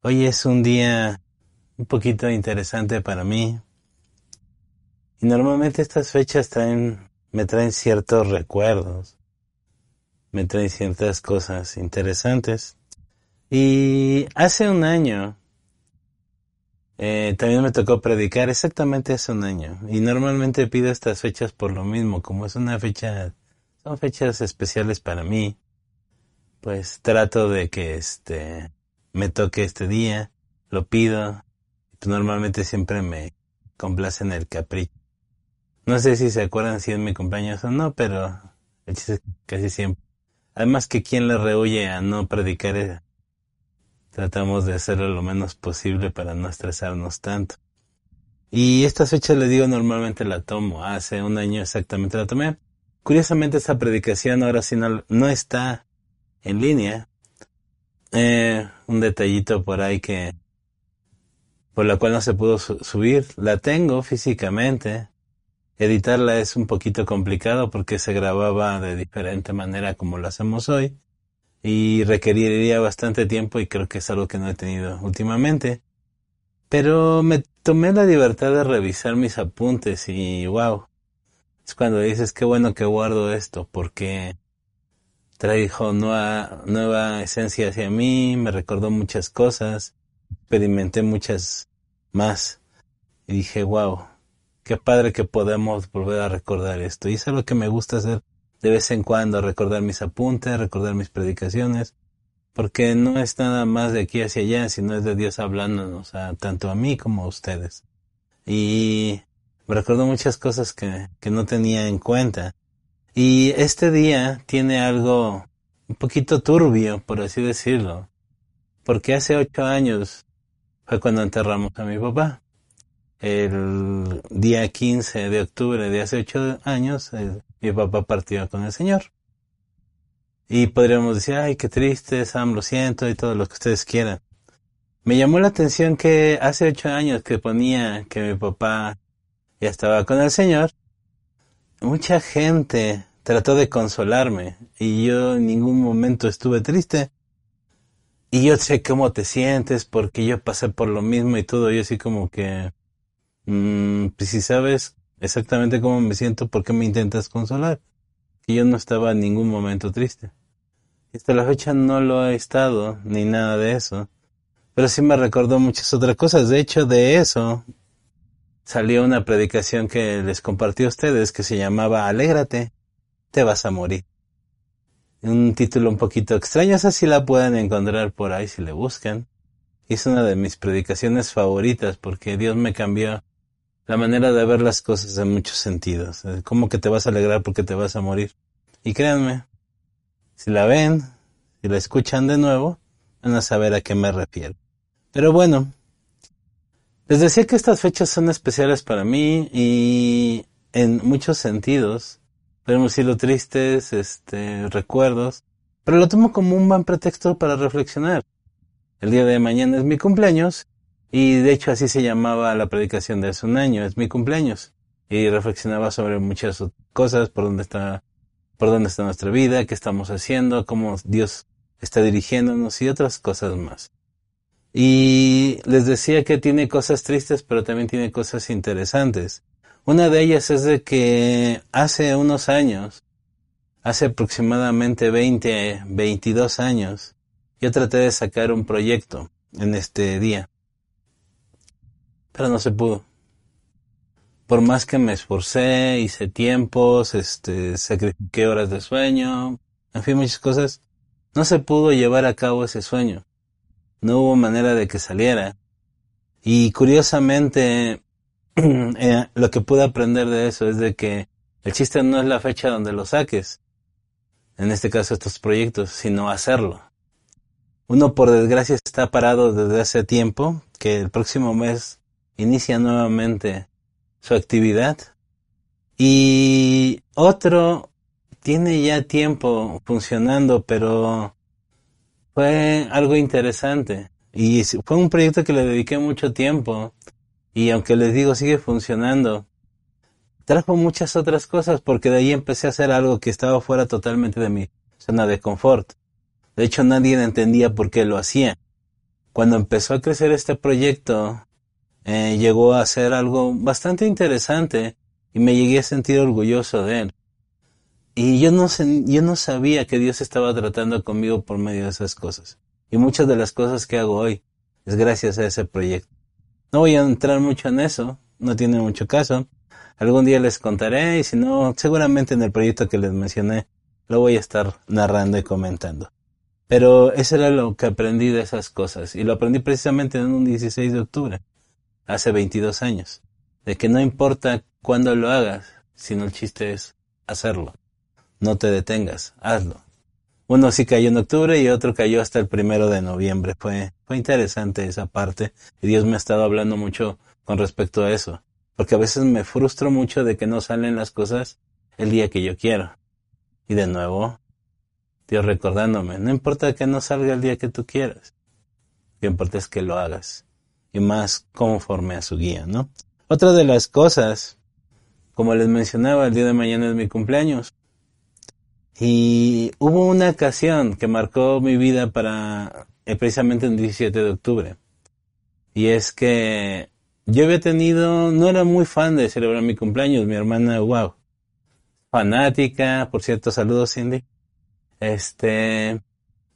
Hoy es un día un poquito interesante para mí. Y normalmente estas fechas traen, me traen ciertos recuerdos. Me traen ciertas cosas interesantes. Y hace un año, eh, también me tocó predicar exactamente hace un año. Y normalmente pido estas fechas por lo mismo, como es una fecha, son fechas especiales para mí. Pues trato de que este, me toque este día, lo pido. Pues normalmente siempre me complace en el capricho. No sé si se acuerdan si es mi cumpleaños o no, pero casi siempre. Además que quien le rehuye a no predicar, tratamos de hacerlo lo menos posible para no estresarnos tanto. Y estas fechas, le digo, normalmente la tomo. Hace un año exactamente la tomé. Curiosamente esa predicación ahora sí no está en línea. Eh, un detallito por ahí que por la cual no se pudo su- subir. La tengo físicamente. Editarla es un poquito complicado porque se grababa de diferente manera como lo hacemos hoy y requeriría bastante tiempo y creo que es algo que no he tenido últimamente. Pero me tomé la libertad de revisar mis apuntes y wow. Es cuando dices qué bueno que guardo esto porque trajo nueva, nueva esencia hacia mí, me recordó muchas cosas, experimenté muchas más y dije, wow, qué padre que podemos volver a recordar esto. Y es algo que me gusta hacer de vez en cuando, recordar mis apuntes, recordar mis predicaciones, porque no es nada más de aquí hacia allá, sino es de Dios hablándonos a, tanto a mí como a ustedes. Y me recordó muchas cosas que, que no tenía en cuenta. Y este día tiene algo un poquito turbio, por así decirlo, porque hace ocho años fue cuando enterramos a mi papá. El día 15 de octubre de hace ocho años, mi papá partió con el Señor. Y podríamos decir, ay, qué triste, Sam, lo siento, y todo lo que ustedes quieran. Me llamó la atención que hace ocho años que ponía que mi papá ya estaba con el Señor, mucha gente trató de consolarme y yo en ningún momento estuve triste. Y yo sé cómo te sientes porque yo pasé por lo mismo y todo. Yo así como que, mm, pues si sabes exactamente cómo me siento, ¿por qué me intentas consolar? Que yo no estaba en ningún momento triste. Y hasta la fecha no lo he estado, ni nada de eso. Pero sí me recordó muchas otras cosas. De hecho, de eso salió una predicación que les compartí a ustedes que se llamaba Alégrate, te vas a morir. Un título un poquito extraño, esa sí la pueden encontrar por ahí si le buscan. Es una de mis predicaciones favoritas porque Dios me cambió la manera de ver las cosas en muchos sentidos. Eh, ¿Cómo que te vas a alegrar porque te vas a morir? Y créanme, si la ven, si la escuchan de nuevo, van a saber a qué me refiero. Pero bueno, les decía que estas fechas son especiales para mí y en muchos sentidos, podemos decirlo tristes, este, recuerdos, pero lo tomo como un buen pretexto para reflexionar. El día de mañana es mi cumpleaños y de hecho así se llamaba la predicación de hace un año, es mi cumpleaños. Y reflexionaba sobre muchas cosas, por dónde está, por dónde está nuestra vida, qué estamos haciendo, cómo Dios está dirigiéndonos y otras cosas más. Y les decía que tiene cosas tristes, pero también tiene cosas interesantes. Una de ellas es de que hace unos años, hace aproximadamente 20, 22 años, yo traté de sacar un proyecto en este día. Pero no se pudo. Por más que me esforcé, hice tiempos, este, sacrifiqué horas de sueño, en fin, muchas cosas, no se pudo llevar a cabo ese sueño. No hubo manera de que saliera. Y curiosamente, eh, lo que pude aprender de eso es de que El chiste no es la fecha donde lo saques, en este caso estos proyectos, sino hacerlo. Uno por desgracia está parado desde hace tiempo, que el próximo mes inicia nuevamente su actividad. Y otro tiene ya tiempo funcionando, pero fue algo interesante. Y fue un proyecto que le dediqué mucho tiempo. Y aunque les digo, sigue funcionando. Trajo muchas otras cosas porque de ahí empecé a hacer algo que estaba fuera totalmente de mi zona de confort. De hecho, nadie entendía por qué lo hacía. Cuando empezó a crecer este proyecto, eh, llegó a ser algo bastante interesante y me llegué a sentir orgulloso de él. Y yo no, yo no sabía que Dios estaba tratando conmigo por medio de esas cosas. Y muchas de las cosas que hago hoy es gracias a ese proyecto. No voy a entrar mucho en eso, no tiene mucho caso. Algún día les contaré y si no, seguramente en el proyecto que les mencioné lo voy a estar narrando y comentando. Pero eso era lo que aprendí de esas cosas y lo aprendí precisamente en un 16 de octubre, hace 22 años, de que no importa cuándo lo hagas, sino el chiste es hacerlo. No te detengas, hazlo. Uno sí cayó en octubre y otro cayó hasta el primero de noviembre. Fue, fue interesante esa parte y Dios me ha estado hablando mucho con respecto a eso. Porque a veces me frustro mucho de que no salen las cosas el día que yo quiero. Y de nuevo, Dios recordándome, no importa que no salga el día que tú quieras. Lo que importa es que lo hagas. Y más conforme a su guía, ¿no? Otra de las cosas, como les mencionaba, el día de mañana es mi cumpleaños. Y hubo una ocasión que marcó mi vida para eh, precisamente el 17 de octubre. Y es que yo había tenido, no era muy fan de celebrar mi cumpleaños, mi hermana, wow, fanática, por cierto, saludos Cindy, este,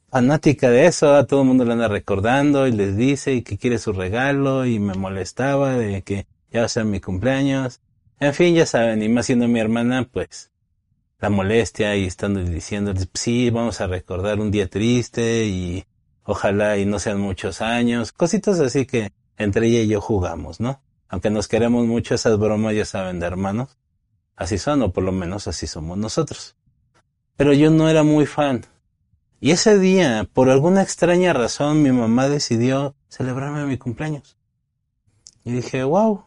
fanática de eso, a todo el mundo le anda recordando y les dice y que quiere su regalo y me molestaba de que ya va a ser mi cumpleaños. En fin, ya saben, y más siendo mi hermana, pues la molestia y estando diciendo, sí, vamos a recordar un día triste y ojalá y no sean muchos años, cositas así que entre ella y yo jugamos, ¿no? Aunque nos queremos mucho, esas bromas ya saben de hermanos, así son, o por lo menos así somos nosotros. Pero yo no era muy fan. Y ese día, por alguna extraña razón, mi mamá decidió celebrarme mi cumpleaños. Y dije, wow,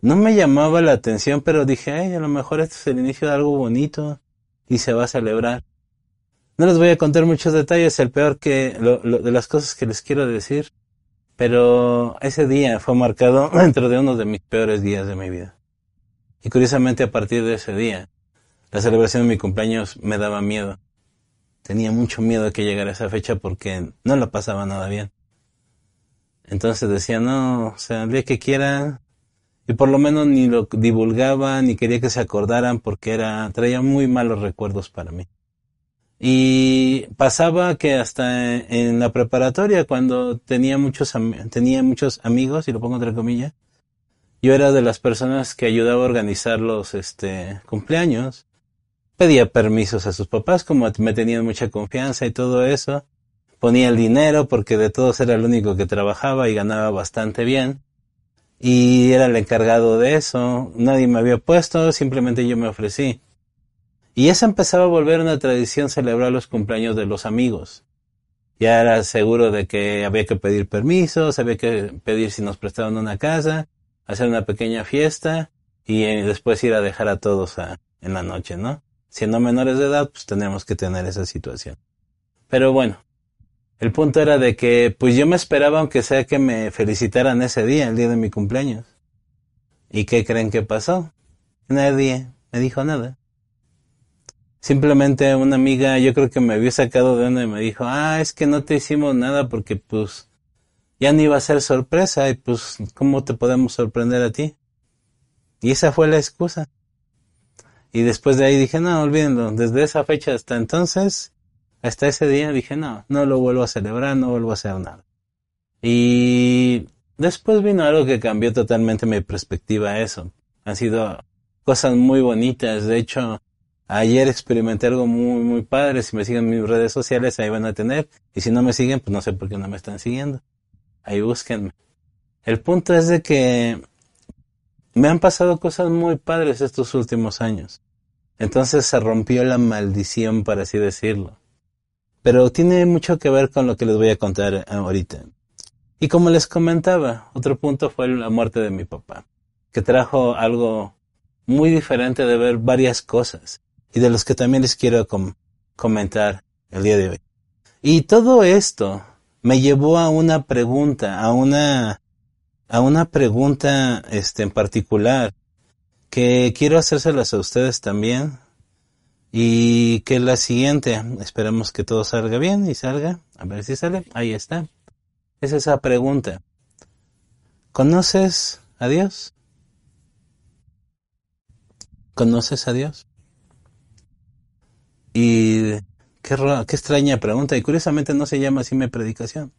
no me llamaba la atención, pero dije, ay, a lo mejor este es el inicio de algo bonito y se va a celebrar. No les voy a contar muchos detalles, el peor que lo, de las cosas que les quiero decir, pero ese día fue marcado dentro de uno de mis peores días de mi vida. Y curiosamente a partir de ese día, la celebración de mi cumpleaños me daba miedo. Tenía mucho miedo de que llegara esa fecha porque no la pasaba nada bien. Entonces decía, no, o sea, el que quiera, y por lo menos ni lo divulgaba ni quería que se acordaran porque era traía muy malos recuerdos para mí. Y pasaba que hasta en la preparatoria cuando tenía muchos tenía muchos amigos y lo pongo entre comillas, yo era de las personas que ayudaba a organizar los este cumpleaños. Pedía permisos a sus papás como me tenían mucha confianza y todo eso. Ponía el dinero porque de todos era el único que trabajaba y ganaba bastante bien y era el encargado de eso. Nadie me había puesto, simplemente yo me ofrecí. Y eso empezaba a volver una tradición celebrar los cumpleaños de los amigos. Ya era seguro de que había que pedir permisos, había que pedir si nos prestaban una casa, hacer una pequeña fiesta y eh, después ir a dejar a todos en la noche, ¿no? Siendo menores de edad, pues tenemos que tener esa situación. Pero bueno, el punto era de que, pues yo me esperaba, aunque sea que me felicitaran ese día, el día de mi cumpleaños. ¿Y qué creen que pasó? Nadie me dijo nada. Simplemente una amiga, yo creo que me había sacado de onda y me dijo, ah, es que no te hicimos nada porque pues ya no iba a ser sorpresa y pues, ¿cómo te podemos sorprender a ti? Y esa fue la excusa. Y después de ahí dije, no, olvídenlo, desde esa fecha hasta entonces, hasta ese día dije, no, no lo vuelvo a celebrar, no vuelvo a hacer nada. Y después vino algo que cambió totalmente mi perspectiva a eso. Han sido cosas muy bonitas. De hecho, ayer experimenté algo muy, muy padre. Si me siguen en mis redes sociales, ahí van a tener. Y si no me siguen, pues no sé por qué no me están siguiendo. Ahí búsquenme. El punto es de que me han pasado cosas muy padres estos últimos años. Entonces se rompió la maldición, por así decirlo. Pero tiene mucho que ver con lo que les voy a contar ahorita. Y como les comentaba, otro punto fue la muerte de mi papá, que trajo algo muy diferente de ver varias cosas y de los que también les quiero comentar el día de hoy. Y todo esto me llevó a una pregunta, a una, a una pregunta, este, en particular, que quiero hacérselas a ustedes también. Y que la siguiente, esperemos que todo salga bien y salga, a ver si sale, ahí está. Es esa pregunta. ¿Conoces a Dios? ¿Conoces a Dios? Y qué, qué extraña pregunta. Y curiosamente no se llama así mi predicación.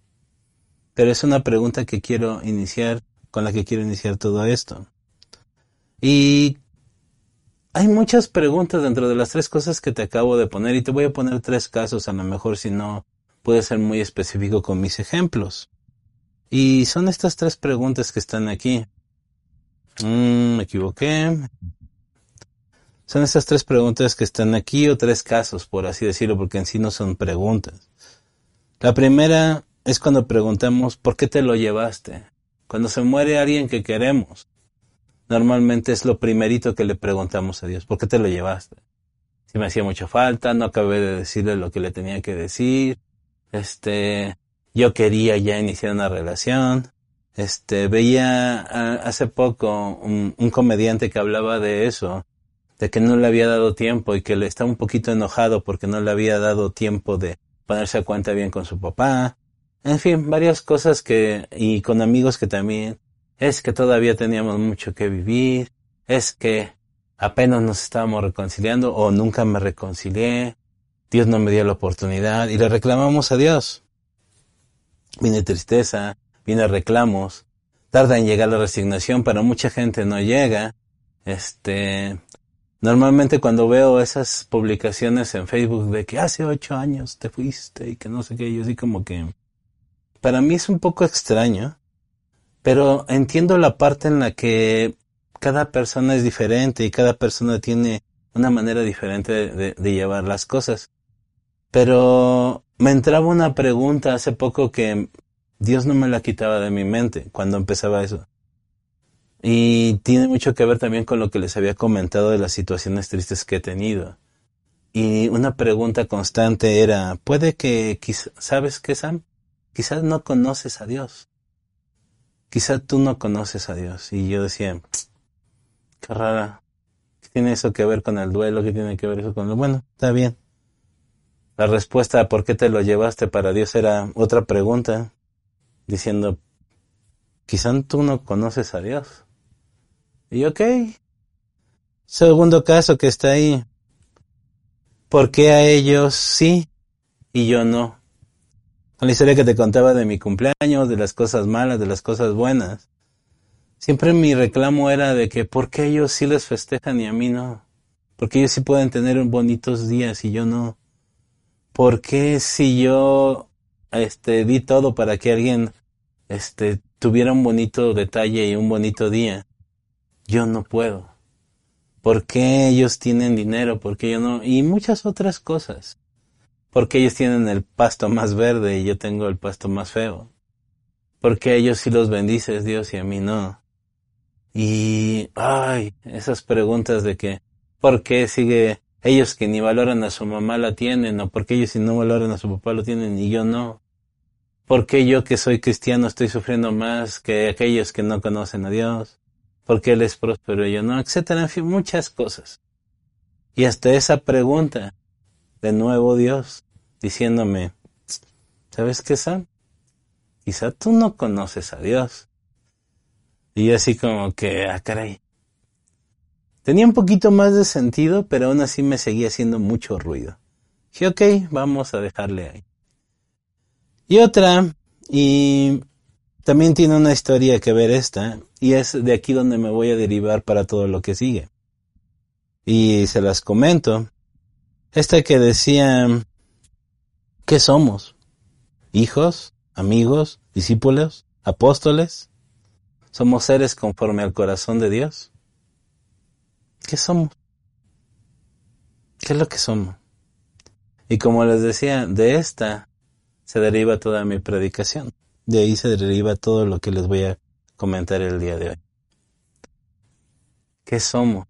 Pero es una pregunta que quiero iniciar, con la que quiero iniciar todo esto. Y hay muchas preguntas dentro de las tres cosas que te acabo de poner y te voy a poner tres casos, a lo mejor si no puede ser muy específico con mis ejemplos. Y son estas tres preguntas que están aquí. Mm, me equivoqué. Son estas tres preguntas que están aquí o tres casos, por así decirlo, porque en sí no son preguntas. La primera es cuando preguntamos, ¿por qué te lo llevaste? Cuando se muere alguien que queremos, normalmente es lo primerito que le preguntamos a Dios, ¿por qué te lo llevaste? Si me hacía mucha falta, no acabé de decirle lo que le tenía que decir, este, yo quería ya iniciar una relación, este, veía hace poco un, un comediante que hablaba de eso, de que no le había dado tiempo y que le estaba un poquito enojado porque no le había dado tiempo de ponerse a cuenta bien con su papá. En fin, varias cosas que, y con amigos que también, es que todavía teníamos mucho que vivir, es que apenas nos estábamos reconciliando o nunca me reconcilié, Dios no me dio la oportunidad y le reclamamos a Dios. Viene tristeza, viene reclamos, tarda en llegar la resignación, pero mucha gente no llega. Este, Normalmente cuando veo esas publicaciones en Facebook de que hace ocho años te fuiste y que no sé qué, yo así como que para mí es un poco extraño, pero entiendo la parte en la que cada persona es diferente y cada persona tiene una manera diferente de, llevar las cosas. Pero me entraba una pregunta hace poco que Dios no me la quitaba de mi mente cuando empezaba eso. Y tiene mucho que ver también con lo que les había comentado de las situaciones tristes que he tenido. Y una pregunta constante era, puede que, ¿sabes qué, Sam? Quizás no conoces a Dios. Quizás tú no conoces a Dios. Y yo decía, qué rara. ¿Qué tiene eso que ver con el duelo? ¿Qué tiene que ver eso con lo bueno? Está bien. La respuesta a por qué te lo llevaste para Dios era otra pregunta, diciendo, quizás tú no conoces a Dios. Y ok. Segundo caso que está ahí. ¿Por qué a ellos sí y yo no? Con la historia que te contaba de mi cumpleaños, de las cosas malas, de las cosas buenas. Siempre mi reclamo era de que ¿por qué ellos sí les festejan y a mí no? Porque ellos sí pueden tener bonitos días y yo no? ¿Por qué si yo este di todo para que alguien este tuviera un bonito detalle y un bonito día yo no puedo. ¿Por qué ellos tienen dinero? ¿Por qué yo no? Y muchas otras cosas. Porque ellos tienen el pasto más verde y yo tengo el pasto más feo. Porque ellos sí los bendices Dios y a mí no. Y, ay, esas preguntas de que, ¿por qué sigue ellos que ni valoran a su mamá la tienen? ¿O por qué ellos si no valoran a su papá lo tienen y yo no? ¿Por qué yo que soy cristiano estoy sufriendo más que aquellos que no conocen a Dios? porque Él es próspero y yo no, etcétera, en fin, muchas cosas. Y hasta esa pregunta, de nuevo Dios, diciéndome, ¿sabes qué, Sam? Quizá tú no conoces a Dios. Y yo así como que, ah, caray. Tenía un poquito más de sentido, pero aún así me seguía haciendo mucho ruido. Dije, ok, vamos a dejarle ahí. Y otra, y también tiene una historia que ver esta, y es de aquí donde me voy a derivar para todo lo que sigue. Y se las comento. Esta que decía, ¿qué somos? ¿Hijos? ¿Amigos? ¿Discípulos? ¿Apóstoles? ¿Somos seres conforme al corazón de Dios? ¿Qué somos? ¿Qué es lo que somos? Y como les decía, de esta se deriva toda mi predicación. De ahí se deriva todo lo que les voy a comentar el día de hoy. ¿Qué somos?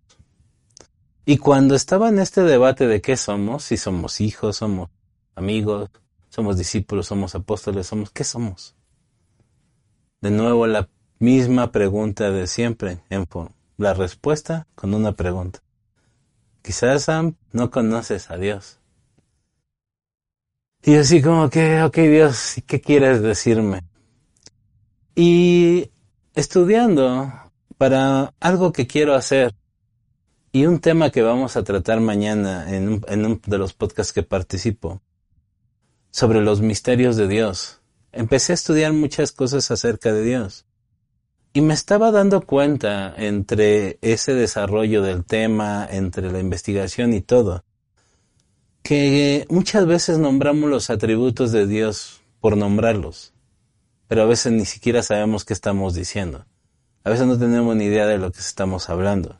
Y cuando estaba en este debate de qué somos, si somos hijos, somos amigos, somos discípulos, somos apóstoles, somos, ¿qué somos? De nuevo la misma pregunta de siempre, en la respuesta con una pregunta. Quizás Sam no conoces a Dios. Y así como que, ok Dios, ¿qué quieres decirme? Y estudiando para algo que quiero hacer y un tema que vamos a tratar mañana en un, en de los podcasts que participo, sobre los misterios de Dios. Empecé a estudiar muchas cosas acerca de Dios. Y me estaba dando cuenta entre ese desarrollo del tema, entre la investigación y todo, que muchas veces nombramos los atributos de Dios por nombrarlos, pero a veces ni siquiera sabemos qué estamos diciendo. A veces no tenemos ni idea de lo que estamos hablando.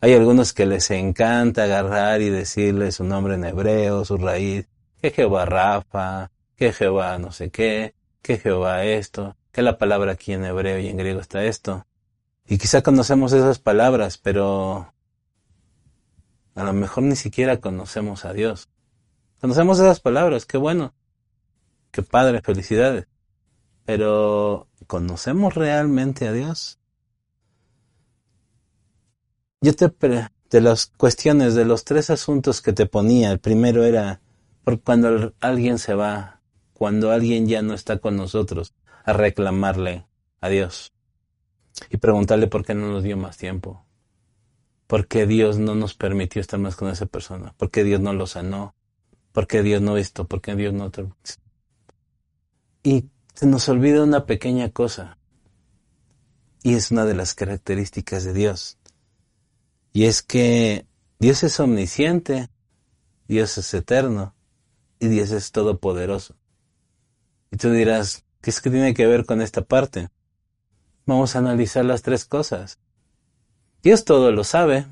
Hay algunos que les encanta agarrar y decirle su nombre en hebreo, su raíz, que Jehová Rafa, que Jehová no sé qué, que Jehová esto, que la palabra aquí en hebreo y en griego está esto. Y quizá conocemos esas palabras, pero a lo mejor ni siquiera conocemos a Dios. Conocemos esas palabras, qué bueno, qué padre, felicidades. Pero ¿conocemos realmente a Dios? Yo te de las cuestiones, de los tres asuntos que te ponía, el primero era por cuando alguien se va, cuando alguien ya no está con nosotros, a reclamarle a Dios y preguntarle por qué no nos dio más tiempo, por qué Dios no nos permitió estar más con esa persona, por qué Dios no lo sanó, por qué Dios no esto, por qué Dios no. Y se nos olvida una pequeña cosa, y es una de las características de Dios, y es que Dios es omnisciente, Dios es eterno, y Dios es todopoderoso. Y tú dirás, ¿qué es que tiene que ver con esta parte? Vamos a analizar las tres cosas. Dios todo lo sabe.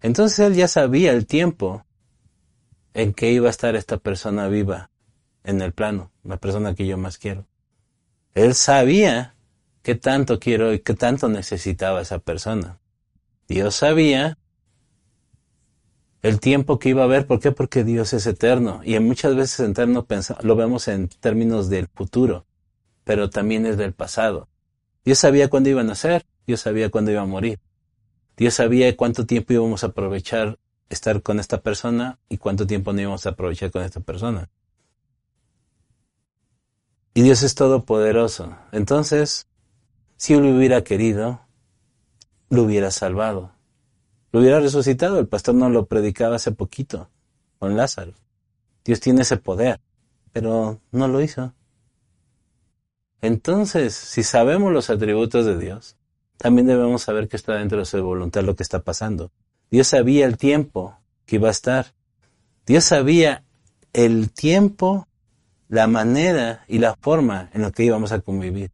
Entonces Él ya sabía el tiempo en que iba a estar esta persona viva en el plano, la persona que yo más quiero. Él sabía qué tanto quiero y qué tanto necesitaba esa persona. Dios sabía el tiempo que iba a haber. ¿Por qué? Porque Dios es eterno. Y muchas veces eterno lo vemos en términos del futuro, pero también es del pasado. Dios sabía cuándo iba a nacer, Dios sabía cuándo iba a morir. Dios sabía cuánto tiempo íbamos a aprovechar estar con esta persona y cuánto tiempo no íbamos a aprovechar con esta persona. Y Dios es todopoderoso. Entonces, si Él hubiera querido, lo hubiera salvado lo hubiera resucitado. El pastor no lo predicaba hace poquito con Lázaro. Dios tiene ese poder, pero no lo hizo. Entonces, si sabemos los atributos de Dios, también debemos saber que está dentro de su voluntad lo que está pasando. Dios sabía el tiempo que iba a estar. Dios sabía el tiempo, la manera y la forma en la que íbamos a convivir.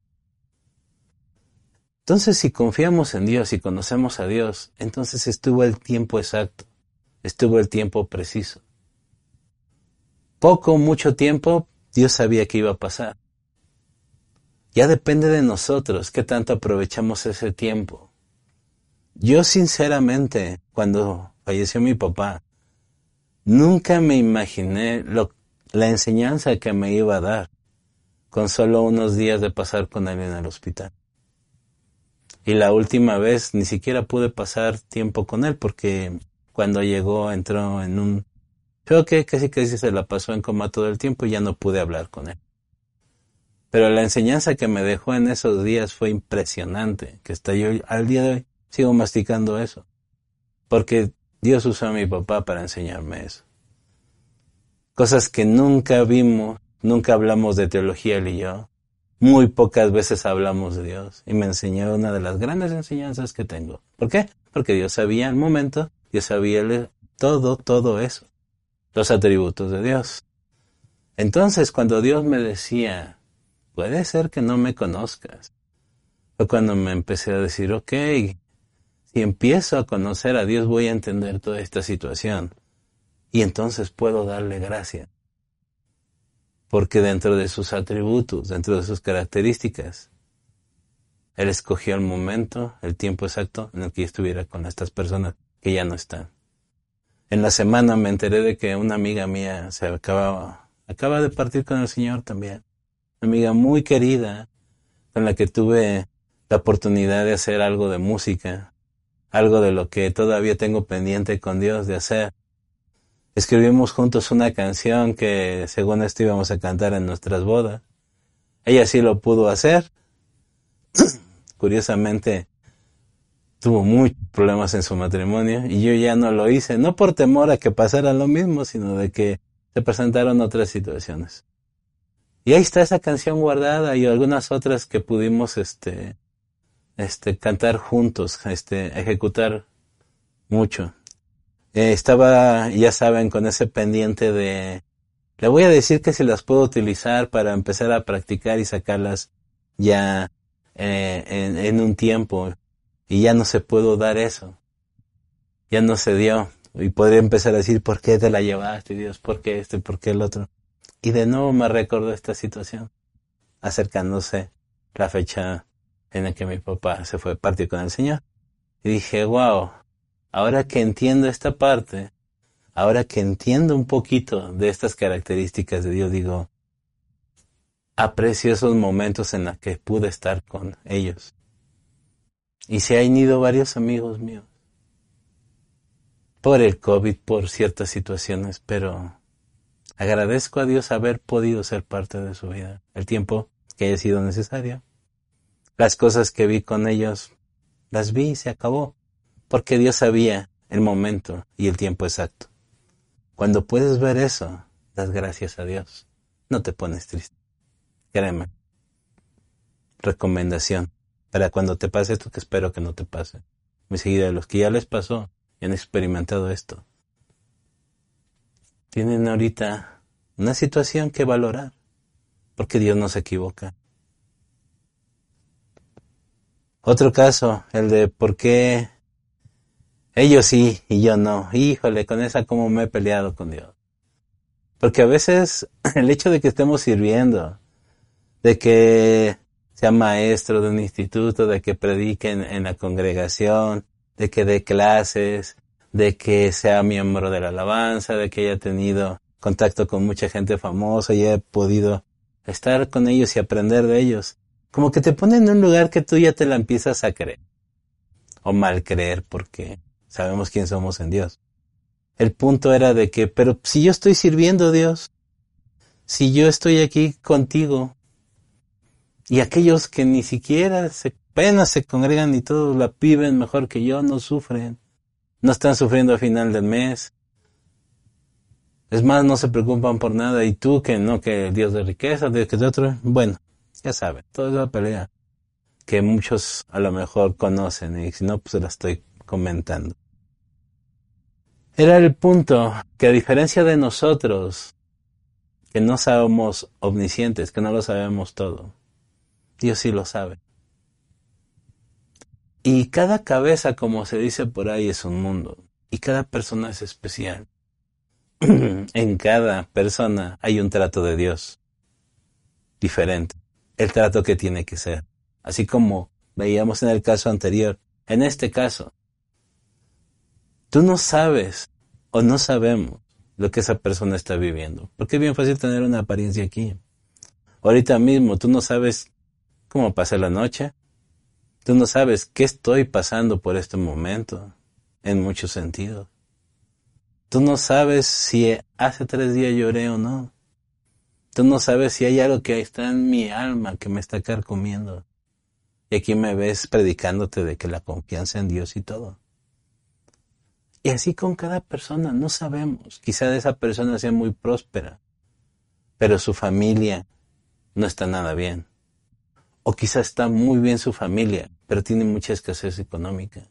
Entonces, si confiamos en Dios y conocemos a Dios, entonces estuvo el tiempo exacto, estuvo el tiempo preciso. Poco, mucho tiempo, Dios sabía que iba a pasar. Ya depende de nosotros qué tanto aprovechamos ese tiempo. Yo sinceramente, cuando falleció mi papá, nunca me imaginé la enseñanza que me iba a dar con solo unos días de pasar con él en el hospital. Y la última vez ni siquiera pude pasar tiempo con él porque cuando llegó entró en un... Creo que casi casi se la pasó en coma todo el tiempo y ya no pude hablar con él. Pero la enseñanza que me dejó en esos días fue impresionante, que hasta yo al día de hoy sigo masticando eso. Porque Dios usó a mi papá para enseñarme eso. Cosas que nunca vimos, nunca hablamos de teología él y yo. Muy pocas veces hablamos de Dios y me enseñó una de las grandes enseñanzas que tengo. ¿Por qué? Porque Dios sabía el momento, Dios sabía todo, todo eso, los atributos de Dios. Entonces, cuando Dios me decía, puede ser que no me conozcas, fue cuando me empecé a decir, ok, si empiezo a conocer a Dios voy a entender toda esta situación y entonces puedo darle gracia. Porque dentro de sus atributos, dentro de sus características, Él escogió el momento, el tiempo exacto en el que estuviera con estas personas que ya no están. En la semana me enteré de que una amiga mía se acababa, acaba de partir con el Señor también. Una amiga muy querida, con la que tuve la oportunidad de hacer algo de música, algo de lo que todavía tengo pendiente con Dios de hacer. Escribimos juntos una canción que según esto íbamos a cantar en nuestras bodas. Ella sí lo pudo hacer. Curiosamente, tuvo muchos problemas en su matrimonio y yo ya no lo hice, no por temor a que pasara lo mismo, sino de que se presentaron otras situaciones. Y ahí está esa canción guardada y algunas otras que pudimos este este cantar juntos, este ejecutar mucho. Eh, estaba, ya saben, con ese pendiente de le voy a decir que si las puedo utilizar para empezar a practicar y sacarlas ya eh, en, un tiempo y ya no se puedo dar eso. Ya no se dio. Y podría empezar a decir, ¿por qué te la llevaste, Dios? ¿Por qué este? ¿Por qué el otro? Y de nuevo me recordó esta situación, acercándose la fecha en la que mi papá se fue a partir con el Señor. Y dije, wow, ahora que entiendo esta parte, ahora que entiendo un poquito de estas características de Dios, digo, aprecio esos momentos en los que pude estar con ellos. Y se han ido varios amigos míos. Por el COVID, por ciertas situaciones, pero agradezco a Dios haber podido ser parte de su vida, el tiempo que haya sido necesario. Las cosas que vi con ellos, las vi y se acabó, porque Dios sabía el momento y el tiempo exacto. Cuando puedes ver eso, das gracias a Dios. No te pones triste. Créeme. Recomendación para cuando te pase esto que espero que no te pase. Muy seguida, los que ya les pasó y han experimentado esto, tienen ahorita una situación que valorar, porque Dios no se equivoca. Otro caso, el de por qué ellos sí y yo no. Híjole, con esa como me he peleado con Dios. Porque a veces el hecho de que estemos sirviendo, de que sea maestro de un instituto, de que predique en, la congregación, de que dé clases, de que sea miembro de la alabanza, de que haya tenido contacto con mucha gente famosa y haya podido estar con ellos y aprender de ellos. Como que te ponen en un lugar que tú ya te la empiezas a creer. O mal creer porque sabemos quién somos en Dios. El punto era de que, pero si yo estoy sirviendo a Dios, si yo estoy aquí contigo, y aquellos que ni siquiera se, apenas se congregan y todos la viven mejor que yo, no sufren. No están sufriendo a final del mes. Es más, no se preocupan por nada. Y tú que no, que Dios de riqueza, de que de otro. Bueno, ya saben, toda esa pelea que muchos a lo mejor conocen y si no, pues la estoy comentando. Era el punto que a diferencia de nosotros, que no somos omniscientes, que no lo sabemos todo, Dios sí lo sabe. Y cada cabeza, como se dice por ahí, es un mundo. Y cada persona es especial. en cada persona hay un trato de Dios diferente. El trato que tiene que ser. Así como veíamos en el caso anterior. En este caso, tú no sabes o no sabemos lo que esa persona está viviendo. Porque es bien fácil tener una apariencia aquí. Ahorita mismo tú no sabes cómo pasé la noche. Tú no sabes qué estoy pasando por este momento, en muchos sentidos. Tú no sabes si hace tres días lloré o no. Tú no sabes si hay algo que está en mi alma que me está carcomiendo. Y aquí me ves predicándote de que la confianza en Dios y todo. Y así con cada persona, no sabemos. Quizá esa persona sea muy próspera, pero su familia no está nada bien. O quizá está muy bien su familia, pero tiene mucha escasez económica.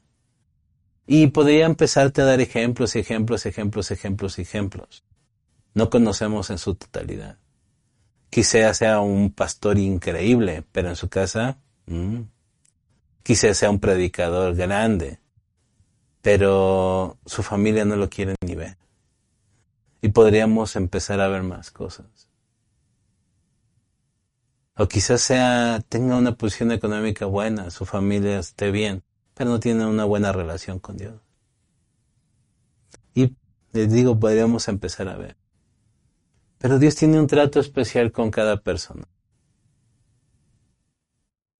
Y podría empezarte a dar ejemplos, ejemplos, ejemplos, ejemplos, ejemplos. No conocemos en su totalidad. Quizá sea un pastor increíble, pero en su casa, mm, quizás sea un predicador grande, pero su familia no lo quiere ni ver. Y podríamos empezar a ver más cosas. O quizás sea, tenga una posición económica buena, su familia esté bien, pero no tiene una buena relación con Dios. Y les digo, podríamos empezar a ver. Pero Dios tiene un trato especial con cada persona.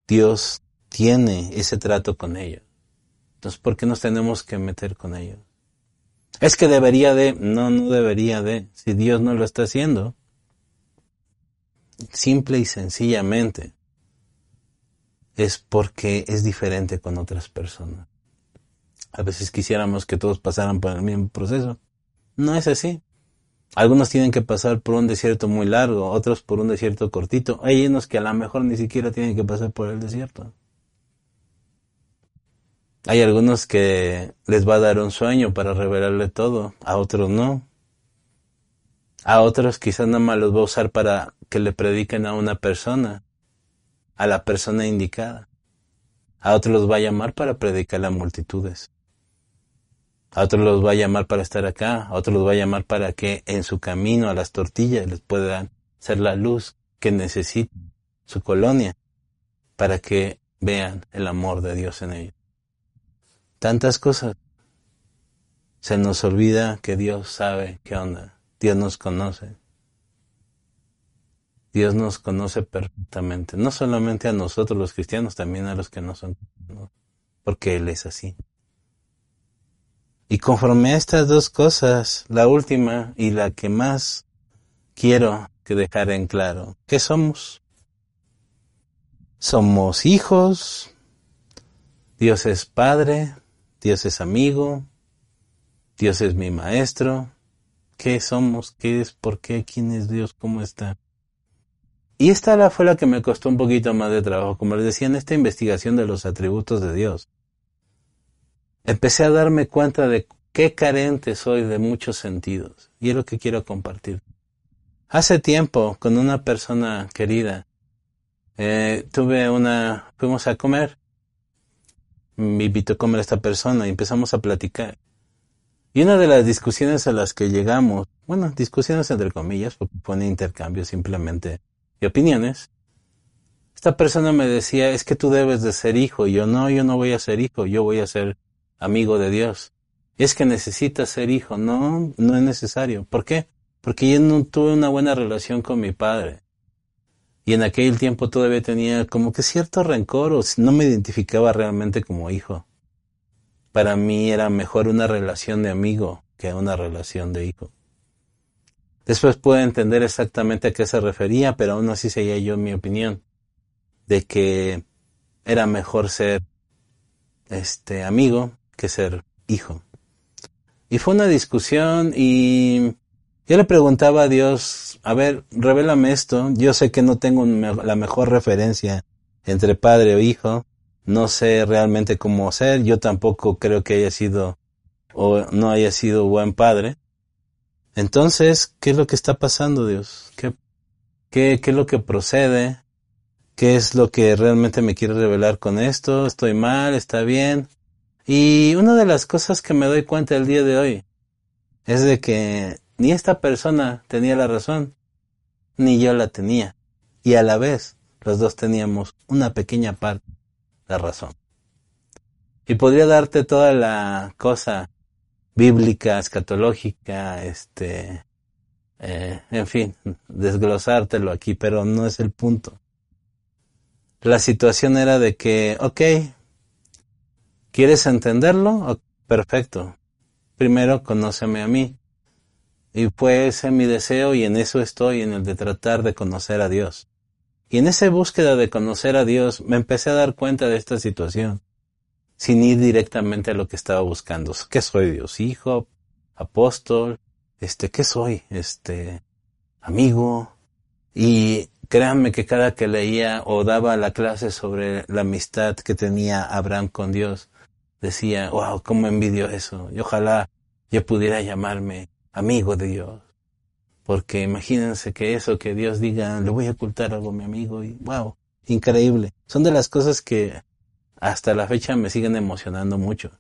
Dios tiene ese trato con ellos. Entonces, ¿por qué nos tenemos que meter con ellos? Es que debería de, no, no debería de, si Dios no lo está haciendo. Simple y sencillamente es porque es diferente con otras personas. A veces quisiéramos que todos pasaran por el mismo proceso. No es así. Algunos tienen que pasar por un desierto muy largo, otros por un desierto cortito. Hay unos que a lo mejor ni siquiera tienen que pasar por el desierto. Hay algunos que les va a dar un sueño para revelarle todo, a otros no. A otros quizás nada más los va a usar para que le prediquen a una persona, a la persona indicada. A otros los va a llamar para predicar a multitudes. A otros los va a llamar para estar acá, a otros los va a llamar para que en su camino a las tortillas les puedan ser la luz que necesita su colonia, para que vean el amor de Dios en ellos tantas cosas. Se nos olvida que Dios sabe qué onda. Dios nos conoce. Dios nos conoce perfectamente. No solamente a nosotros los cristianos, también a los que no son cristianos. Porque Él es así. Y conforme a estas dos cosas, la última y la que más quiero que dejar en claro, ¿qué somos? Somos hijos, Dios es Padre, Dios es amigo, Dios es mi maestro. ¿Qué somos? ¿Qué es? ¿Por qué? ¿Quién es Dios? ¿Cómo está? Y esta fue la que me costó un poquito más de trabajo. Como les decía, en esta investigación de los atributos de Dios, empecé a darme cuenta de qué carente soy de muchos sentidos. Y es lo que quiero compartir. Hace tiempo, con una persona querida, eh, tuve una, fuimos a comer me invitó a comer a esta persona y empezamos a platicar. Y una de las discusiones a las que llegamos, bueno, discusiones entre comillas, porque pone intercambio simplemente de opiniones, esta persona me decía, es que tú debes de ser hijo. Y yo, no, yo no voy a ser hijo, yo voy a ser amigo de Dios. Es que necesitas ser hijo. No, no es necesario. ¿Por qué? Porque yo no tuve una buena relación con mi padre y en aquel tiempo todavía tenía como que cierto rencor o no me identificaba realmente como hijo. Para mí era mejor una relación de amigo que una relación de hijo. Después pude entender exactamente a qué se refería, pero aún así seguía yo mi opinión de que era mejor ser este amigo que ser hijo. Y fue una discusión y yo le preguntaba a Dios, a ver, revélame esto. Yo sé que no tengo la mejor referencia entre padre o hijo. No sé realmente cómo ser. Yo tampoco creo que haya sido o no haya sido buen padre. Entonces, ¿qué es lo que está pasando, Dios? ¿Qué, qué, qué es lo que procede? ¿Qué es lo que realmente me quiere revelar con esto? ¿Estoy mal? ¿Está bien? Y una de las cosas que me doy cuenta el día de hoy es de que ni esta persona tenía la razón, ni yo la tenía. Y a la vez, los dos teníamos una pequeña parte de razón. Y podría darte toda la cosa bíblica, escatológica, este, eh, en fin, desglosártelo aquí, pero no es el punto. La situación era de que, ok, ¿quieres entenderlo? perfecto. Primero conóceme a mí. Y fue ese mi deseo y en eso estoy, en el de tratar de conocer a Dios. Y en esa búsqueda de conocer a Dios me empecé a dar cuenta de esta situación, sin ir directamente a lo que estaba buscando. ¿Qué soy Dios? Hijo, apóstol, este, ¿qué soy? Este, amigo. Y créanme que cada que leía o daba la clase sobre la amistad que tenía Abraham con Dios, decía, wow, cómo envidio eso. Y ojalá yo pudiera llamarme amigo de Dios. Porque imagínense que eso que Dios diga, le voy a ocultar algo a mi amigo y wow, increíble. Son de las cosas que hasta la fecha me siguen emocionando mucho.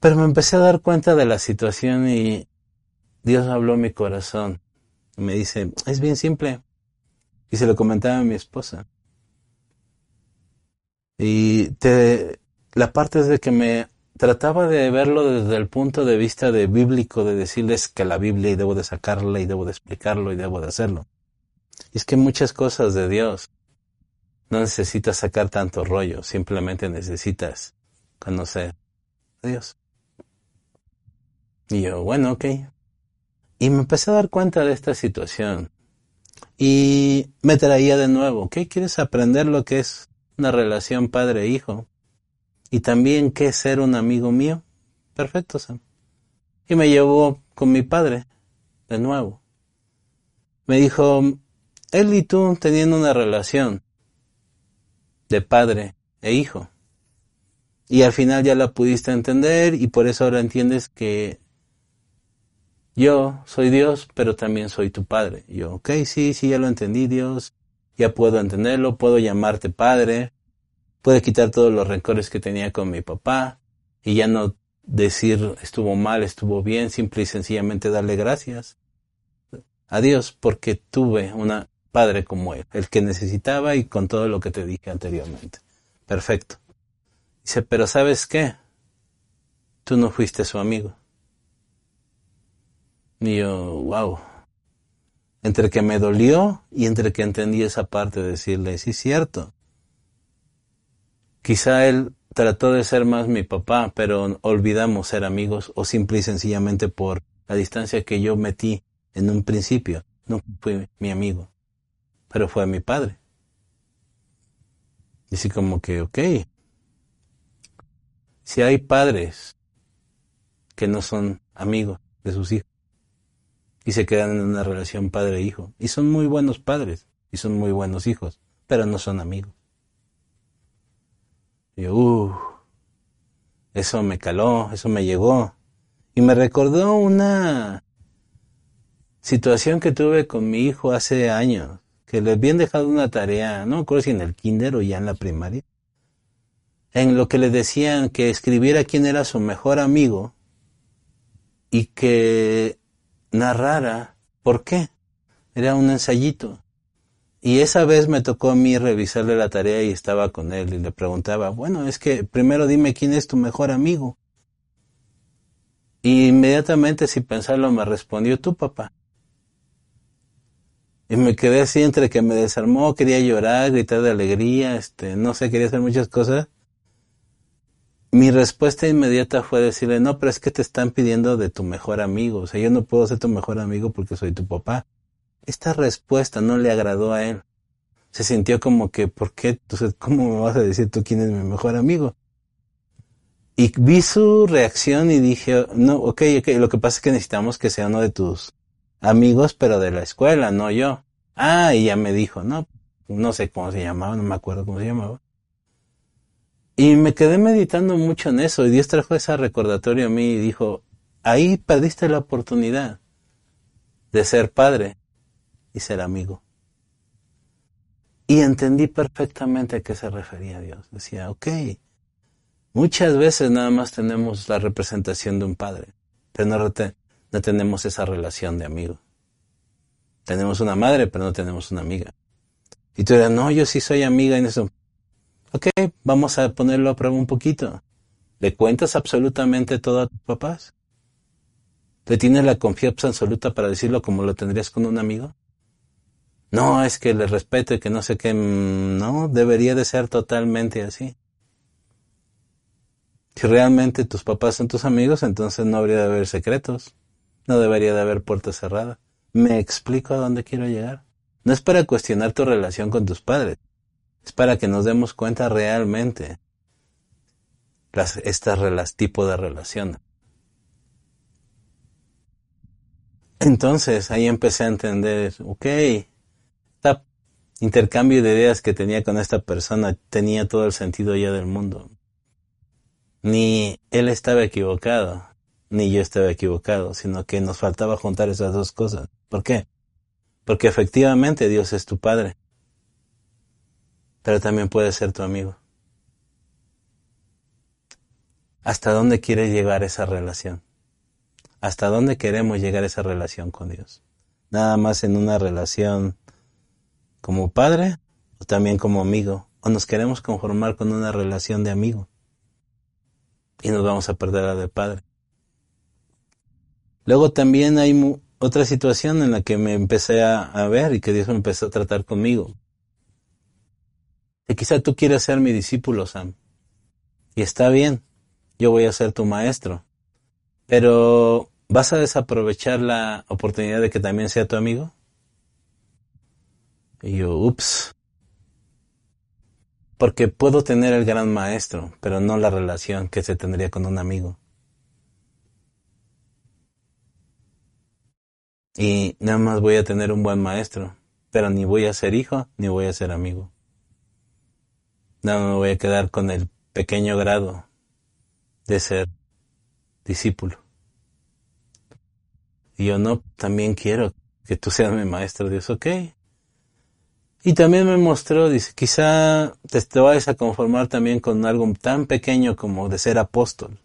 Pero me empecé a dar cuenta de la situación y Dios habló mi corazón. Y me dice, es bien simple. Y se lo comentaba a mi esposa. Y te, la parte es de que me trataba de verlo desde el punto de vista de bíblico, de decirles que la Biblia y debo de sacarla y debo de explicarlo y debo de hacerlo. Y es que muchas cosas de Dios no necesitas sacar tanto rollo, simplemente necesitas conocer a Dios. Y yo, bueno, ok. Y me empecé a dar cuenta de esta situación. Y me traía de nuevo, ¿qué quieres aprender lo que es una relación padre-hijo? Y también qué ser un amigo mío. Perfecto, Sam. Y me llevó con mi padre, de nuevo. Me dijo, él y tú teniendo una relación de padre e hijo. Y al final ya la pudiste entender y por eso ahora entiendes que yo soy Dios, pero también soy tu padre. Y yo, ok, sí, sí, ya lo entendí, Dios. Ya puedo entenderlo, puedo llamarte padre. Puedo quitar todos los rencores que tenía con mi papá y ya no decir estuvo mal, estuvo bien, simple y sencillamente darle gracias a Dios porque tuve una padre como él, el que necesitaba y con todo lo que te dije anteriormente. Perfecto. Dice, pero ¿sabes qué? Tú no fuiste su amigo. Y yo, wow. Entre que me dolió y entre que entendí esa parte de decirle, sí, cierto. Quizá él trató de ser más mi papá, pero olvidamos ser amigos o simple y sencillamente por la distancia que yo metí en un principio. No fue mi amigo pero fue mi padre. Y así como que, ok, si hay padres que no son amigos de sus hijos y se quedan en una relación padre-hijo, y son muy buenos padres y son muy buenos hijos, pero no son amigos. Yo, uh, eso me caló, eso me llegó. Y me recordó una situación que tuve con mi hijo hace años que le habían dejado una tarea, no me acuerdo si en el kinder o ya en la primaria, en lo que le decían que escribiera quién era su mejor amigo y que narrara por qué. Era un ensayito. Y esa vez me tocó a mí revisarle la tarea y estaba con él y le preguntaba, bueno, es que primero dime quién es tu mejor amigo. Y inmediatamente sin pensarlo me respondió tu papá. Y me quedé así entre que me desarmó, quería llorar, gritar de alegría, este, no sé, quería hacer muchas cosas. Mi respuesta inmediata fue decirle, no, pero es que te están pidiendo de tu mejor amigo. O sea, yo no puedo ser tu mejor amigo porque soy tu papá. Esta respuesta no le agradó a él. Se sintió como que, ¿por qué? ¿cómo me vas a decir tú quién es mi mejor amigo? Y vi su reacción y dije, no, ok, ok, lo que pasa es que necesitamos que sea uno de tus amigos, pero de la escuela, no yo. Ah, y ya me dijo, no, no sé cómo se llamaba, no me acuerdo cómo se llamaba. Y me quedé meditando mucho en eso, y Dios trajo ese recordatorio a mí y dijo, ahí perdiste la oportunidad de ser padre y ser amigo. Y entendí perfectamente a qué se refería Dios. Decía, ok, muchas veces nada más tenemos la representación de un padre, pero no, tenemos esa relación de amigo. Tenemos una madre, pero no tenemos una amiga. Y tú dirás, no, yo sí soy amiga en eso. Ok, vamos a ponerlo a prueba un poquito. ¿Le cuentas absolutamente todo a tus papás? ¿Le tienes la confianza absoluta para decirlo como lo tendrías con un amigo? No, es que le respeto y que no sé qué. Mm, no, debería de ser totalmente así. Si realmente tus papás son tus amigos, entonces no habría de haber secretos. No debería de haber puerta cerrada. ¿Me explico a dónde quiero llegar? No es para cuestionar tu relación con tus padres. Es para que nos demos cuenta realmente las, estas tipo de relación. Entonces ahí empecé a entender, ok, intercambio de ideas que tenía con esta persona tenía todo el sentido ya del mundo. Ni él estaba equivocado, ni yo estaba equivocado, sino que nos faltaba juntar esas dos cosas. ¿Por qué? Porque efectivamente Dios es tu Padre, pero también puede ser tu amigo. ¿Hasta dónde quiere llegar esa relación? ¿Hasta dónde queremos llegar esa relación con Dios? ¿Nada más en una relación como padre o también como amigo? ¿O nos queremos conformar con una relación de amigo? Y nos vamos a perder la de padre. Luego también hay otra situación en la que me empecé a, ver y que Dios me empezó a tratar conmigo. Que quizá tú quieres ser mi discípulo, Sam. Y está bien, yo voy a ser tu maestro. Pero, ¿vas a desaprovechar la oportunidad de que también sea tu amigo? Y yo, ups. Porque puedo tener el gran maestro, pero no la relación que se tendría con un amigo. y nada más voy a tener un buen maestro, pero ni voy a ser hijo ni voy a ser amigo. Nada más me voy a quedar con el pequeño grado de ser discípulo. Y yo no, también quiero que tú seas mi maestro, Dios, ok. Y también me mostró, dice, quizá te, vayas a conformar también con algo tan pequeño como de ser apóstol.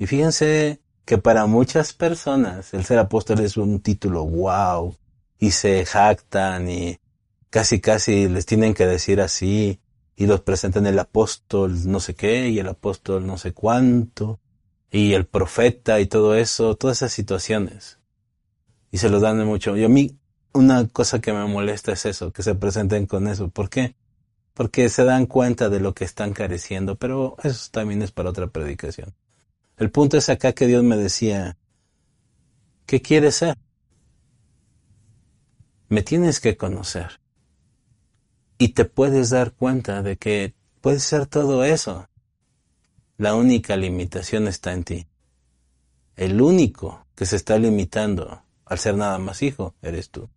Y fíjense que para muchas personas el ser apóstol es un título wow y se jactan y casi casi les tienen que decir así y los presentan el apóstol no sé qué y el apóstol no sé cuánto y el profeta y todo eso, todas esas situaciones. Y se los dan de mucho. Y a mí una cosa que me molesta es eso, que se presenten con eso. ¿Por qué? Porque se dan cuenta de lo que están careciendo, pero eso también es para otra predicación. El punto es acá que Dios me decía, ¿qué quieres ser? Me tienes que conocer. Y te puedes dar cuenta de que puedes ser todo eso. La única limitación está en ti. El único que se está limitando al ser nada más hijo, eres tú.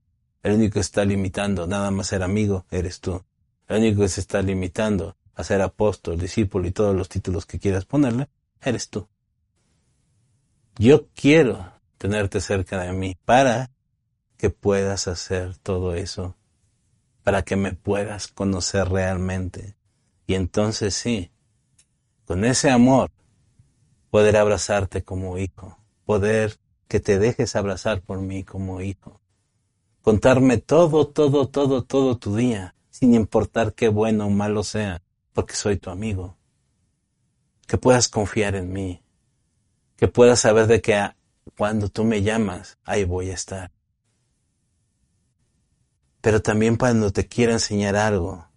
El único que está limitando nada más ser amigo, eres tú. El único que se está limitando a ser apóstol, discípulo y todos los títulos que quieras ponerle, eres tú. Yo quiero tenerte cerca de mí para que puedas hacer todo eso, para que me puedas conocer realmente. Y entonces sí, con ese amor, poder abrazarte como hijo, poder que te dejes abrazar por mí como hijo, contarme todo, todo, todo, todo tu día, sin importar qué bueno o malo sea, porque soy tu amigo, que puedas confiar en mí, que puedas saber de que cuando tú me llamas, ahí voy a estar. Pero también cuando te quiera enseñar algo,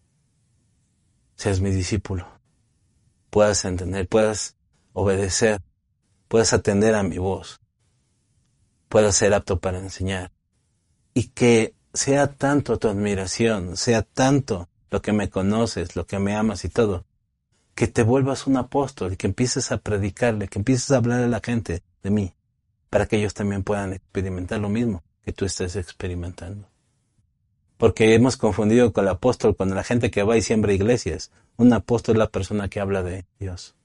seas mi discípulo, puedas entender, puedas obedecer, puedas atender a mi voz, puedas ser apto para enseñar. Y que sea tanto tu admiración, sea tanto lo que me conoces, lo que me amas y todo, que te vuelvas un apóstol y que empieces a predicarle, que empieces a hablar a la gente de mí, para que ellos también puedan experimentar lo mismo que tú estés experimentando. Porque hemos confundido con el apóstol, con la gente que va y siembra iglesias. Un apóstol es la persona que habla de Dios.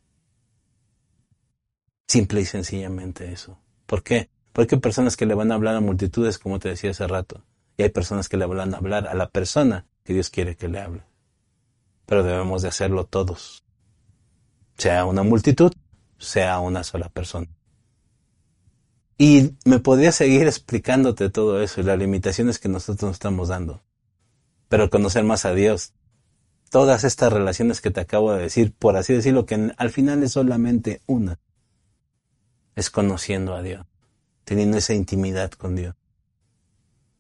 Simple y sencillamente eso. ¿Por qué? Porque hay personas que le van a hablar a multitudes, como te decía hace rato. Y hay personas que le van a hablar a la persona que Dios quiere que le hable. Pero debemos de hacerlo todos sea una multitud, sea una sola persona. Y me podría seguir explicándote todo eso y las limitaciones que nosotros nos estamos dando. Pero conocer más a Dios, todas estas relaciones que te acabo de decir, por así decirlo, que al final es solamente una, es conociendo a Dios, teniendo esa intimidad con Dios.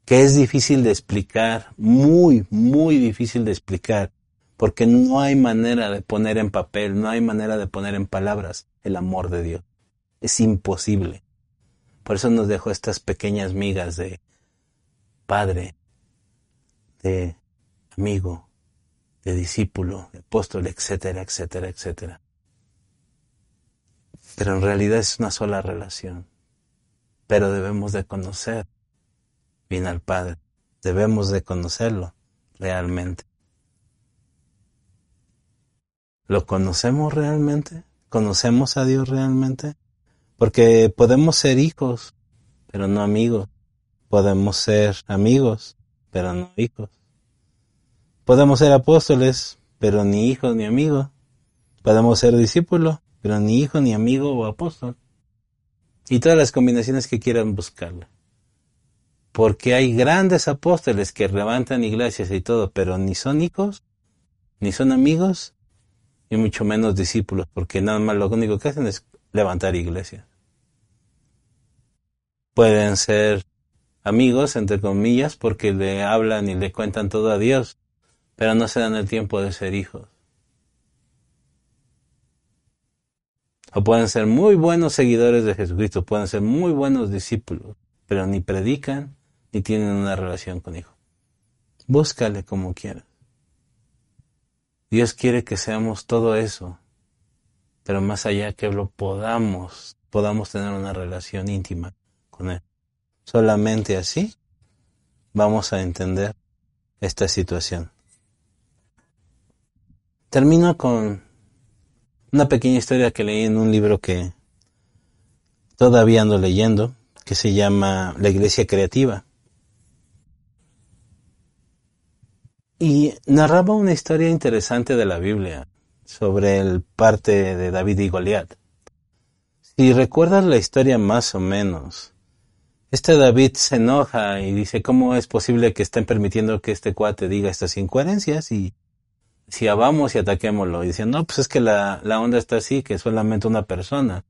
Que es difícil de explicar, muy, muy difícil de explicar, porque no hay manera de poner en papel, no hay manera de poner en palabras el amor de Dios. Es imposible. Por eso nos dejó estas pequeñas migas de padre, de amigo, de discípulo, de apóstol, etcétera, etcétera, etcétera. Pero en realidad es una sola relación. Pero debemos de conocer bien al Padre. Debemos de conocerlo realmente. ¿Lo conocemos realmente? ¿Conocemos a Dios realmente? Porque podemos ser hijos, pero no amigos. Podemos ser amigos, pero no hijos. Podemos ser apóstoles, pero ni hijos ni amigos. Podemos ser discípulos, pero ni hijo, ni amigo o apóstol. Y todas las combinaciones que quieran buscarle. Porque hay grandes apóstoles que levantan iglesias y todo, pero ni son hijos, ni son amigos, y mucho menos discípulos, porque nada más lo único que hacen es levantar iglesias. Pueden ser amigos, entre comillas, porque le hablan y le cuentan todo a Dios, pero no se dan el tiempo de ser hijos. O pueden ser muy buenos seguidores de Jesucristo, pueden ser muy buenos discípulos, pero ni predican ni tienen una relación con Hijo. Búscale como quieras. Dios quiere que seamos todo eso, pero más allá que lo podamos, podamos tener una relación íntima con Él. Solamente así vamos a entender esta situación. Termino con una pequeña historia que leí en un libro que todavía ando leyendo, que se llama La Iglesia Creativa. Y narraba una historia interesante de la Biblia sobre el parte de David y Goliat. Si recuerdas la historia más o menos, este David se enoja y dice, ¿cómo es posible que estén permitiendo que este cuate diga estas incoherencias? Y si vamos y ataquémoslo. Y dicen, no, pues es que la, la onda está así, que solamente una persona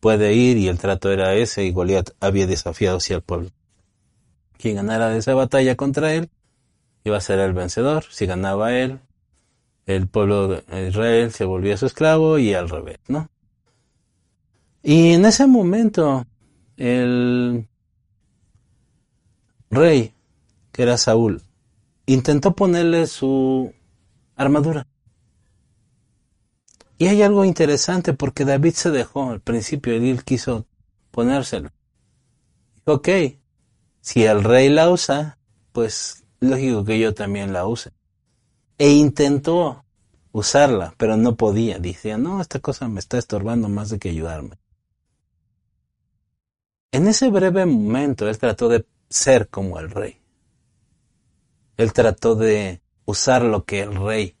puede ir y el trato era ese y Goliat había desafiado hacia el pueblo. Quien ganara esa batalla contra él iba a ser el vencedor. Si ganaba él, el pueblo de Israel se volvía su esclavo y al revés, ¿no? Y en ese momento el rey, que era Saúl, intentó ponerle su armadura. Y hay algo interesante porque David se dejó al principio y él quiso ponérselo. Ok, si el rey la usa, pues lógico que yo también la use. E intentó usarla, pero no podía. Decía, no, esta cosa me está estorbando más de que ayudarme. En ese breve momento él trató de ser como el rey. Él trató de usar lo que el rey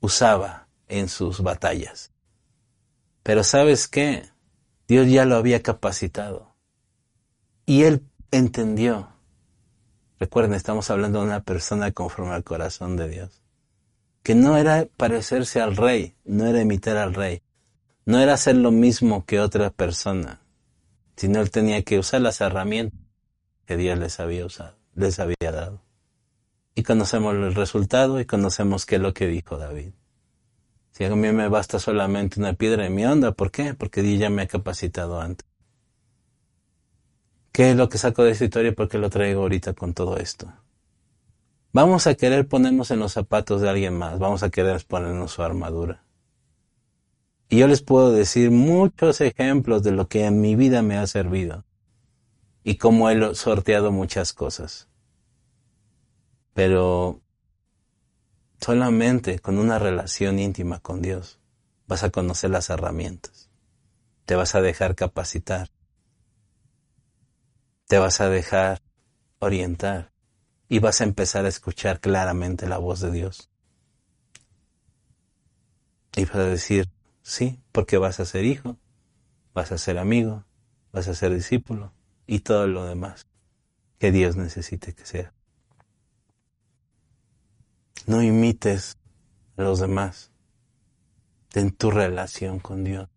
usaba en sus batallas. Pero sabes qué? Dios ya lo había capacitado. Y él entendió. Recuerden, estamos hablando de una persona conforme al corazón de Dios. Que no era parecerse al rey, no era imitar al rey, no era hacer lo mismo que otra persona, sino él tenía que usar las herramientas que Dios les había usado, les había dado y conocemos el resultado y conocemos qué es lo que dijo David. Si a mí me basta solamente una piedra en mi onda, ¿por qué? Porque Dios ya me ha capacitado antes. ¿Qué es lo que saco de esta historia? Porque lo traigo ahorita con todo esto. Vamos a querer ponernos en los zapatos de alguien más, vamos a querer ponernos su armadura. Y yo les puedo decir muchos ejemplos de lo que en mi vida me ha servido y cómo he sorteado muchas cosas. Pero solamente con una relación íntima con Dios vas a conocer las herramientas. Te vas a dejar capacitar. Te vas a dejar orientar y vas a empezar a escuchar claramente la voz de Dios. Y vas a decir, sí, porque vas a ser hijo, vas a ser amigo, vas a ser discípulo y todo lo demás que Dios necesite que sea. No imites a los demás en tu relación con Dios.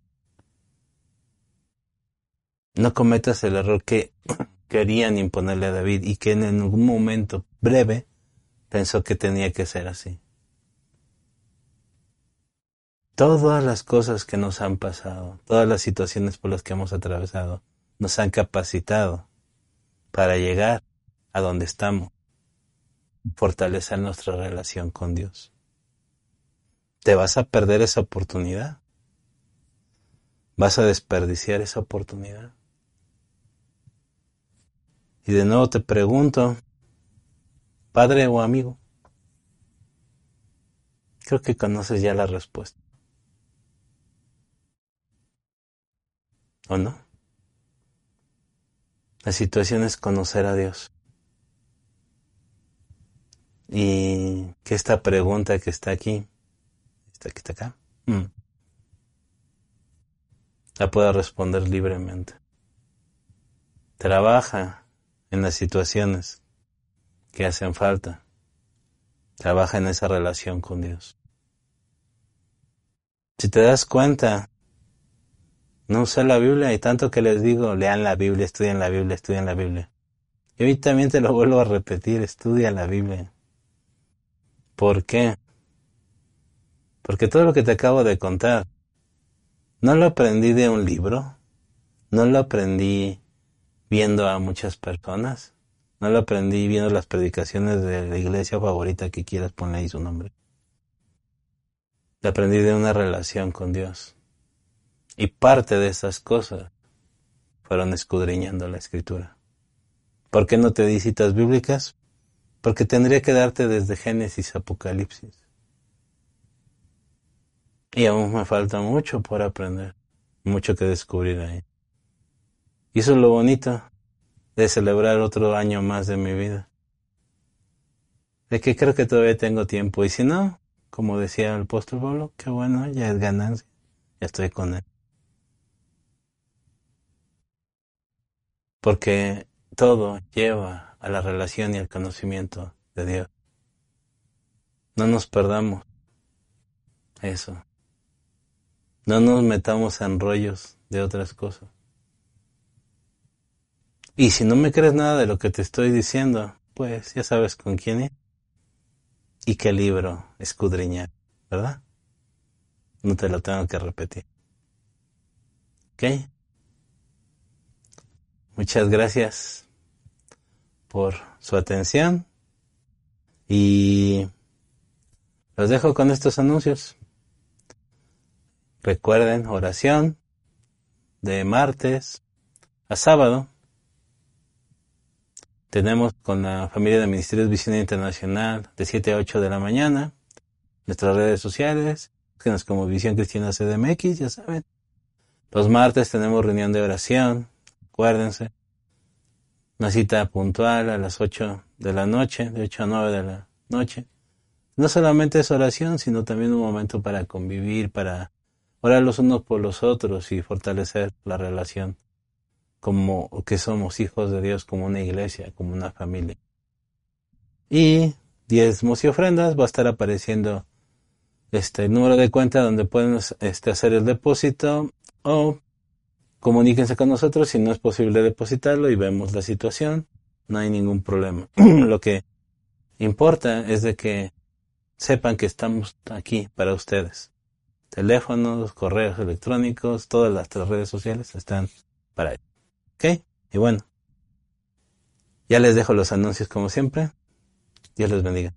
No cometas el error que querían imponerle a David y que en algún momento breve pensó que tenía que ser así. Todas las cosas que nos han pasado, todas las situaciones por las que hemos atravesado, nos han capacitado para llegar a donde estamos fortalecer nuestra relación con Dios. ¿Te vas a perder esa oportunidad? ¿Vas a desperdiciar esa oportunidad? Y de nuevo te pregunto, padre o amigo, creo que conoces ya la respuesta. ¿O no? La situación es conocer a Dios. Y que esta pregunta que está aquí, está, está acá, mm, la pueda responder libremente. Trabaja en las situaciones que hacen falta. Trabaja en esa relación con Dios. Si te das cuenta, no usé la Biblia y tanto que les digo, lean la Biblia, estudien la Biblia, estudien la Biblia. Y hoy también te lo vuelvo a repetir, estudia la Biblia. ¿Por qué? Porque todo lo que te acabo de contar, no lo aprendí de un libro, no lo aprendí viendo a muchas personas, no lo aprendí viendo las predicaciones de la iglesia favorita que quieras poner ahí su nombre. Lo aprendí de una relación con Dios. Y parte de esas cosas fueron escudriñando la escritura. ¿Por qué no te di citas bíblicas? Porque tendría que darte desde Génesis a Apocalipsis. Y aún me falta mucho por aprender, mucho que descubrir ahí. Y eso es lo bonito de celebrar otro año más de mi vida. De que creo que todavía tengo tiempo. Y si no, como decía el apóstol Pablo, qué bueno, ya es ganancia, ya estoy con él. Porque todo lleva a la relación y al conocimiento de Dios. No nos perdamos eso. No nos metamos en rollos de otras cosas. Y si no me crees nada de lo que te estoy diciendo, pues ya sabes con quién ir y qué libro escudriñar, ¿verdad? No te lo tengo que repetir. ¿Ok? Muchas gracias por su atención y los dejo con estos anuncios. Recuerden oración de martes a sábado. Tenemos con la familia de Ministerios Visión Internacional de 7 a 8 de la mañana. Nuestras redes sociales, búsquenos como Visión Cristiana CDMX, ya saben. Los martes tenemos reunión de oración, acuérdense. Una cita puntual a las 8 de la noche, de 8 a 9 de la noche. No solamente es oración, sino también un momento para convivir, para orar los unos por los otros y fortalecer la relación como que somos hijos de Dios, como una iglesia, como una familia. Y diezmos y ofrendas va a estar apareciendo este número de cuenta donde pueden este, hacer el depósito o comuníquense con nosotros si no es posible depositarlo y vemos la situación. No hay ningún problema. Lo que importa es de que sepan que estamos aquí para ustedes teléfonos, correos electrónicos, todas las redes sociales están para ello. ¿Ok? Y bueno, ya les dejo los anuncios como siempre. Dios les bendiga.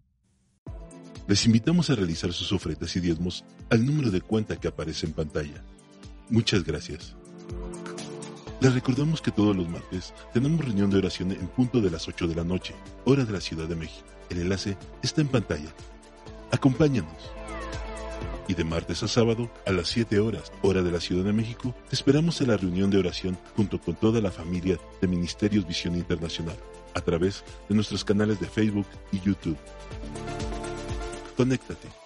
Les invitamos a realizar sus ofrendas y diezmos al número de cuenta que aparece en pantalla. Muchas gracias. Les recordamos que todos los martes tenemos reunión de oración en punto de las 8 de la noche, hora de la Ciudad de México. El enlace está en pantalla. Acompáñanos y de martes a sábado a las 7 horas, hora de la Ciudad de México, esperamos en la reunión de oración junto con toda la familia de Ministerios Visión Internacional a través de nuestros canales de Facebook y YouTube. Conéctate